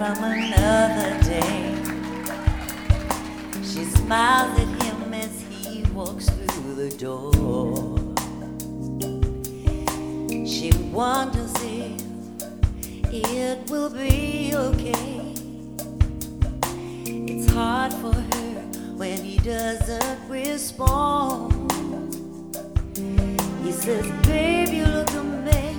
from another day. She smiles at him as he walks through the door. She wonders if it will be okay. It's hard for her when he doesn't respond. He says, Babe, you look a mess.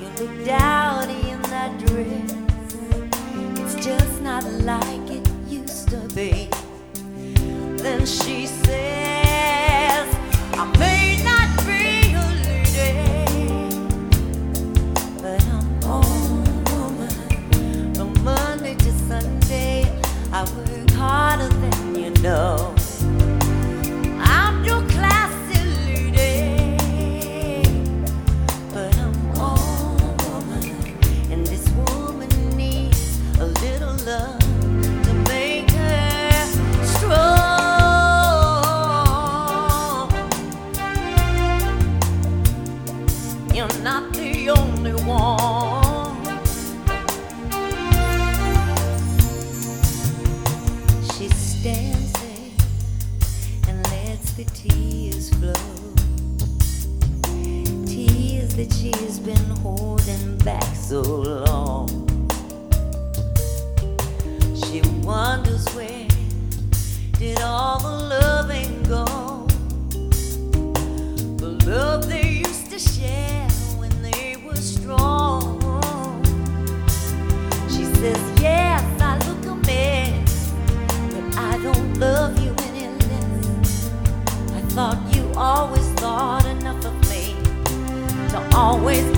You look dowdy not like it used to be. Then she says, I may not be a lady, but I'm all woman. From Monday to Sunday, I work harder than you know. Been holding back so long. She wonders where did all the loving go? The love they used to share when they were strong. She says, Yes, I look a mess, but I don't love you any less. I thought you always thought enough of me to always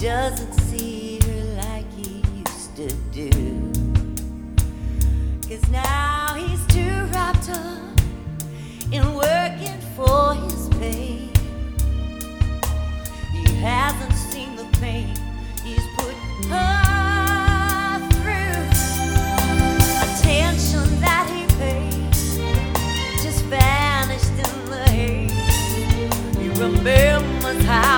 doesn't see her like he used to do. Cause now he's too wrapped up in working for his pay. He hasn't seen the pain he's put her through. Attention that he paid just vanished in the haze. He remembers how